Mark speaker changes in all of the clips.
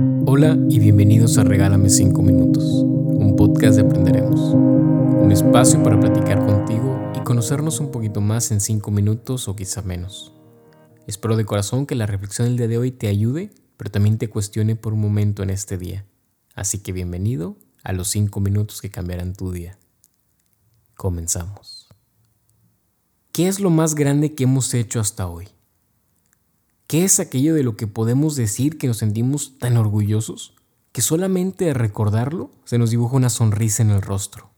Speaker 1: Hola y bienvenidos a Regálame 5 Minutos, un podcast de Aprenderemos. Un espacio para platicar contigo y conocernos un poquito más en 5 minutos o quizá menos. Espero de corazón que la reflexión del día de hoy te ayude, pero también te cuestione por un momento en este día. Así que bienvenido a los 5 minutos que cambiarán tu día. Comenzamos. ¿Qué es lo más grande que hemos hecho hasta hoy? ¿Qué es aquello de lo que podemos decir que nos sentimos tan orgullosos que solamente de recordarlo se nos dibuja una sonrisa en el rostro?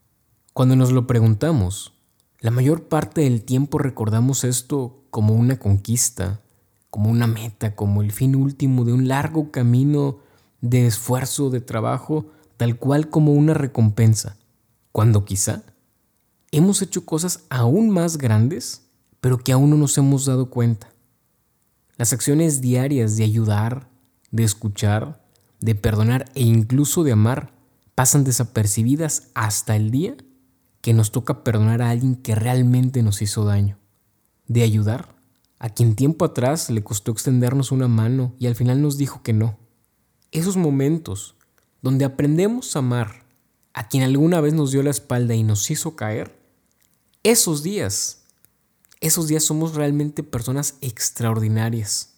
Speaker 1: Cuando nos lo preguntamos, la mayor parte del tiempo recordamos esto como una conquista, como una meta, como el fin último de un largo camino de esfuerzo, de trabajo, tal cual como una recompensa, cuando quizá hemos hecho cosas aún más grandes, pero que aún no nos hemos dado cuenta. Las acciones diarias de ayudar, de escuchar, de perdonar e incluso de amar pasan desapercibidas hasta el día que nos toca perdonar a alguien que realmente nos hizo daño. De ayudar a quien tiempo atrás le costó extendernos una mano y al final nos dijo que no. Esos momentos donde aprendemos a amar a quien alguna vez nos dio la espalda y nos hizo caer, esos días esos días somos realmente personas extraordinarias.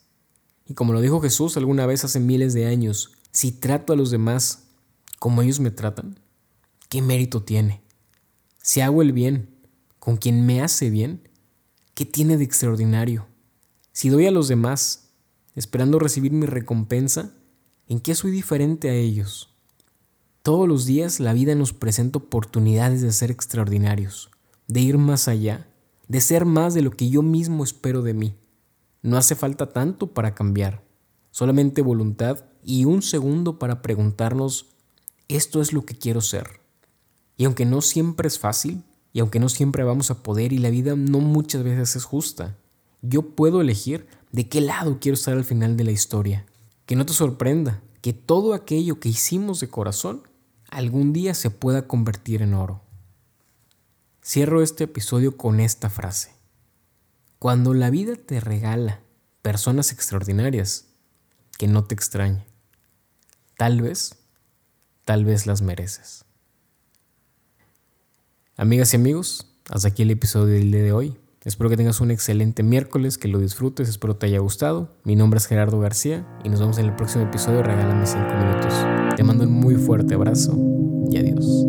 Speaker 1: Y como lo dijo Jesús alguna vez hace miles de años, si trato a los demás como ellos me tratan, ¿qué mérito tiene? Si hago el bien con quien me hace bien, ¿qué tiene de extraordinario? Si doy a los demás esperando recibir mi recompensa, ¿en qué soy diferente a ellos? Todos los días la vida nos presenta oportunidades de ser extraordinarios, de ir más allá de ser más de lo que yo mismo espero de mí. No hace falta tanto para cambiar, solamente voluntad y un segundo para preguntarnos, esto es lo que quiero ser. Y aunque no siempre es fácil, y aunque no siempre vamos a poder y la vida no muchas veces es justa, yo puedo elegir de qué lado quiero estar al final de la historia. Que no te sorprenda que todo aquello que hicimos de corazón algún día se pueda convertir en oro. Cierro este episodio con esta frase. Cuando la vida te regala personas extraordinarias, que no te extrañe. Tal vez, tal vez las mereces. Amigas y amigos, hasta aquí el episodio del día de hoy. Espero que tengas un excelente miércoles, que lo disfrutes, espero te haya gustado. Mi nombre es Gerardo García y nos vemos en el próximo episodio. Regálame 5 minutos. Te mando un muy fuerte abrazo y adiós.